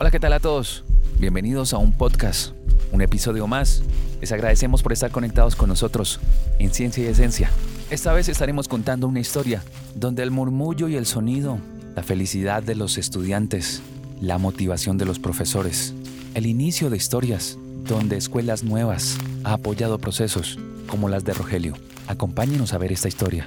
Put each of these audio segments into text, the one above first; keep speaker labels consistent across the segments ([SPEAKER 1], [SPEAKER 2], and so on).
[SPEAKER 1] Hola, ¿qué tal a todos? Bienvenidos a un podcast, un episodio más. Les agradecemos por estar conectados con nosotros en Ciencia y Esencia. Esta vez estaremos contando una historia donde el murmullo y el sonido, la felicidad de los estudiantes, la motivación de los profesores, el inicio de historias donde escuelas nuevas ha apoyado procesos como las de Rogelio. Acompáñenos a ver esta historia.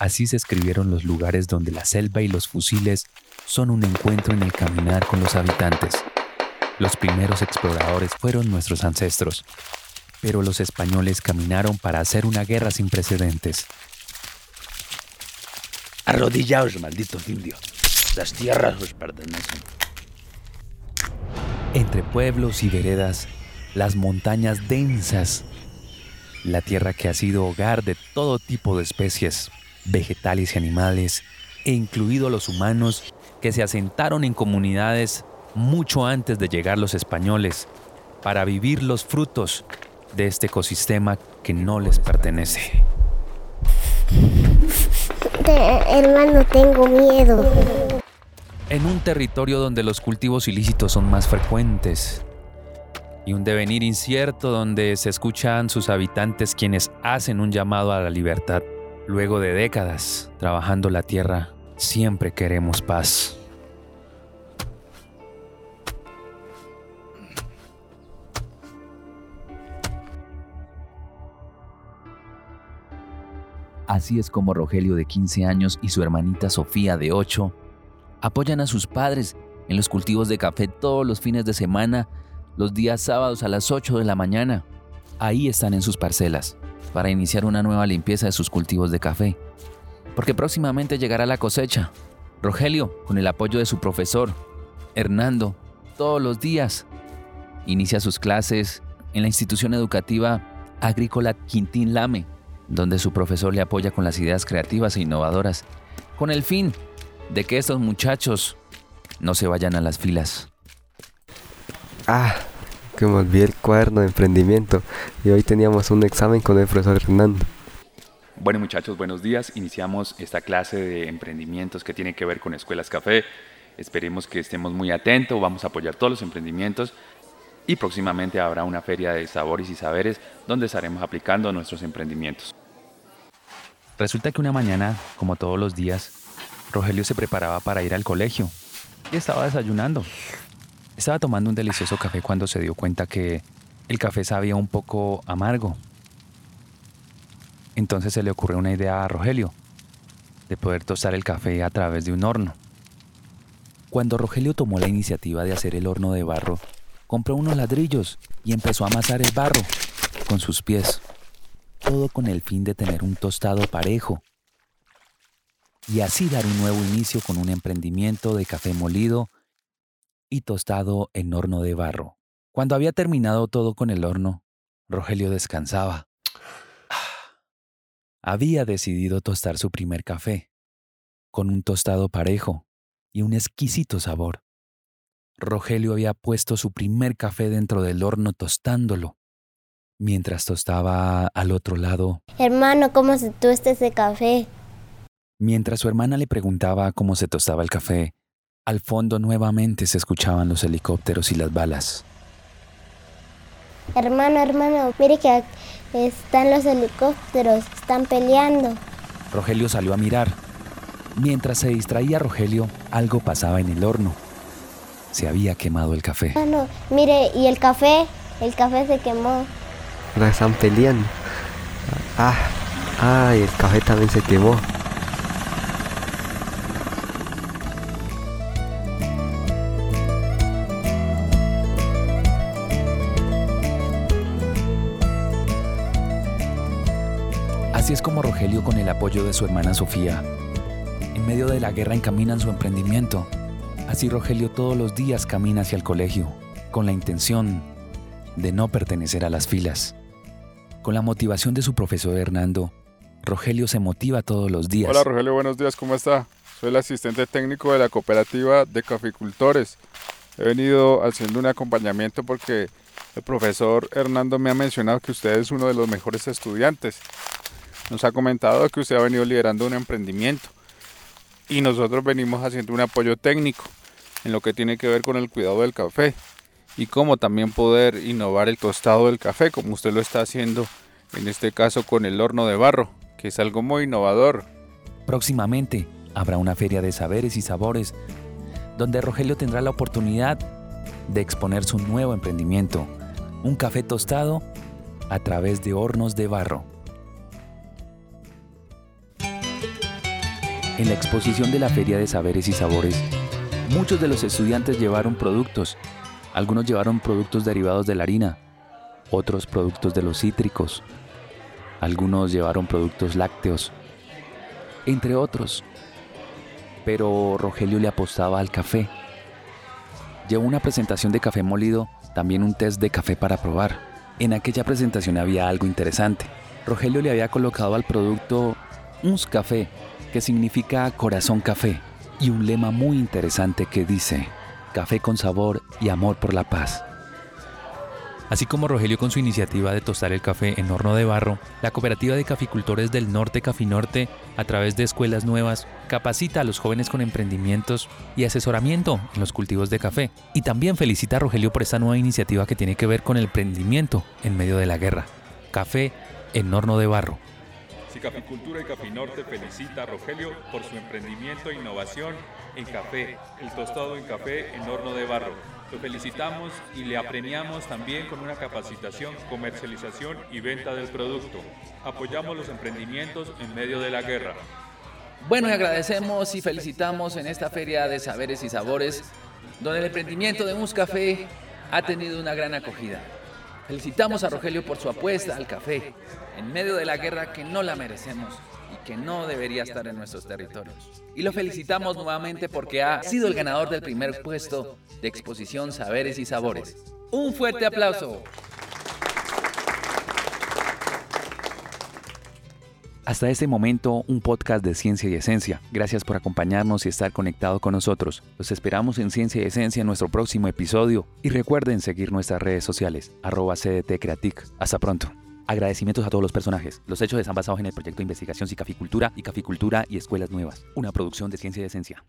[SPEAKER 1] así se escribieron los lugares donde la selva y los fusiles son un encuentro en el caminar con los habitantes. Los primeros exploradores fueron nuestros ancestros, pero los españoles caminaron para hacer una guerra sin precedentes.
[SPEAKER 2] Arrodillaos, malditos indios. Las tierras os pertenecen.
[SPEAKER 1] Entre pueblos y veredas, las montañas densas, la tierra que ha sido hogar de todo tipo de especies, vegetales y animales, e incluido los humanos que se asentaron en comunidades mucho antes de llegar los españoles para vivir los frutos de este ecosistema que no les pertenece.
[SPEAKER 3] hermano, tengo miedo.
[SPEAKER 1] En un territorio donde los cultivos ilícitos son más frecuentes y un devenir incierto donde se escuchan sus habitantes quienes hacen un llamado a la libertad. Luego de décadas trabajando la tierra, siempre queremos paz. Así es como Rogelio de 15 años y su hermanita Sofía de 8 apoyan a sus padres en los cultivos de café todos los fines de semana, los días sábados a las 8 de la mañana. Ahí están en sus parcelas para iniciar una nueva limpieza de sus cultivos de café. Porque próximamente llegará la cosecha. Rogelio, con el apoyo de su profesor, Hernando, todos los días, inicia sus clases en la institución educativa agrícola Quintín Lame, donde su profesor le apoya con las ideas creativas e innovadoras, con el fin de que estos muchachos no se vayan a las filas.
[SPEAKER 4] Ah, que me olvidé el cuaderno de emprendimiento y hoy teníamos un examen con el profesor Hernando.
[SPEAKER 5] Bueno muchachos, buenos días. Iniciamos esta clase de emprendimientos que tiene que ver con Escuelas Café. Esperemos que estemos muy atentos, vamos a apoyar todos los emprendimientos y próximamente habrá una feria de sabores y saberes donde estaremos aplicando nuestros emprendimientos.
[SPEAKER 1] Resulta que una mañana, como todos los días, Rogelio se preparaba para ir al colegio y estaba desayunando. Estaba tomando un delicioso café cuando se dio cuenta que el café sabía un poco amargo. Entonces se le ocurrió una idea a Rogelio de poder tostar el café a través de un horno. Cuando Rogelio tomó la iniciativa de hacer el horno de barro, compró unos ladrillos y empezó a amasar el barro con sus pies, todo con el fin de tener un tostado parejo y así dar un nuevo inicio con un emprendimiento de café molido y tostado en horno de barro. Cuando había terminado todo con el horno, Rogelio descansaba. Había decidido tostar su primer café, con un tostado parejo y un exquisito sabor. Rogelio había puesto su primer café dentro del horno tostándolo, mientras tostaba al otro lado.
[SPEAKER 3] Hermano, ¿cómo se tuesta ese café?
[SPEAKER 1] Mientras su hermana le preguntaba cómo se tostaba el café, al fondo nuevamente se escuchaban los helicópteros y las balas.
[SPEAKER 3] Hermano, hermano, mire que están los helicópteros, están peleando.
[SPEAKER 1] Rogelio salió a mirar. Mientras se distraía Rogelio, algo pasaba en el horno. Se había quemado el café.
[SPEAKER 3] Hermano, mire, y el café, el café se quemó.
[SPEAKER 4] La están peleando. Ah, ah, el café también se quemó.
[SPEAKER 1] Así es como Rogelio, con el apoyo de su hermana Sofía, en medio de la guerra encaminan su emprendimiento. Así Rogelio todos los días camina hacia el colegio, con la intención de no pertenecer a las filas. Con la motivación de su profesor Hernando, Rogelio se motiva todos los días.
[SPEAKER 6] Hola Rogelio, buenos días, ¿cómo está? Soy el asistente técnico de la cooperativa de caficultores. He venido haciendo un acompañamiento porque el profesor Hernando me ha mencionado que usted es uno de los mejores estudiantes. Nos ha comentado que usted ha venido liderando un emprendimiento y nosotros venimos haciendo un apoyo técnico en lo que tiene que ver con el cuidado del café y cómo también poder innovar el tostado del café como usted lo está haciendo en este caso con el horno de barro, que es algo muy innovador.
[SPEAKER 1] Próximamente habrá una feria de saberes y sabores donde Rogelio tendrá la oportunidad de exponer su nuevo emprendimiento, un café tostado a través de hornos de barro. En la exposición de la Feria de Saberes y Sabores, muchos de los estudiantes llevaron productos. Algunos llevaron productos derivados de la harina, otros productos de los cítricos, algunos llevaron productos lácteos, entre otros. Pero Rogelio le apostaba al café. Llevó una presentación de café molido, también un test de café para probar. En aquella presentación había algo interesante. Rogelio le había colocado al producto Uns Café, que significa corazón café, y un lema muy interesante que dice, café con sabor y amor por la paz. Así como Rogelio con su iniciativa de tostar el café en horno de barro, la Cooperativa de Caficultores del Norte Cafinorte, a través de escuelas nuevas, capacita a los jóvenes con emprendimientos y asesoramiento en los cultivos de café. Y también felicita a Rogelio por esta nueva iniciativa que tiene que ver con el emprendimiento en medio de la guerra. Café en horno de barro.
[SPEAKER 7] Caficultura y Cafinorte felicita a Rogelio por su emprendimiento e innovación en café, el tostado en café en horno de barro. Lo felicitamos y le apremiamos también con una capacitación, comercialización y venta del producto. Apoyamos los emprendimientos en medio de la guerra.
[SPEAKER 1] Bueno, agradecemos y felicitamos en esta feria de saberes y sabores, donde el emprendimiento de Muscafé ha tenido una gran acogida. Felicitamos a Rogelio por su apuesta al café, en medio de la guerra que no la merecemos y que no debería estar en nuestros territorios. Y lo felicitamos nuevamente porque ha sido el ganador del primer puesto de exposición Saberes y Sabores. Un fuerte aplauso. Hasta este momento, un podcast de Ciencia y Esencia. Gracias por acompañarnos y estar conectado con nosotros. Los esperamos en Ciencia y Esencia en nuestro próximo episodio. Y recuerden seguir nuestras redes sociales, arroba CDT. Hasta pronto. Agradecimientos a todos los personajes. Los hechos están basados en el proyecto de investigación Cicaficultura y Caficultura y Escuelas Nuevas, una producción de Ciencia y Esencia.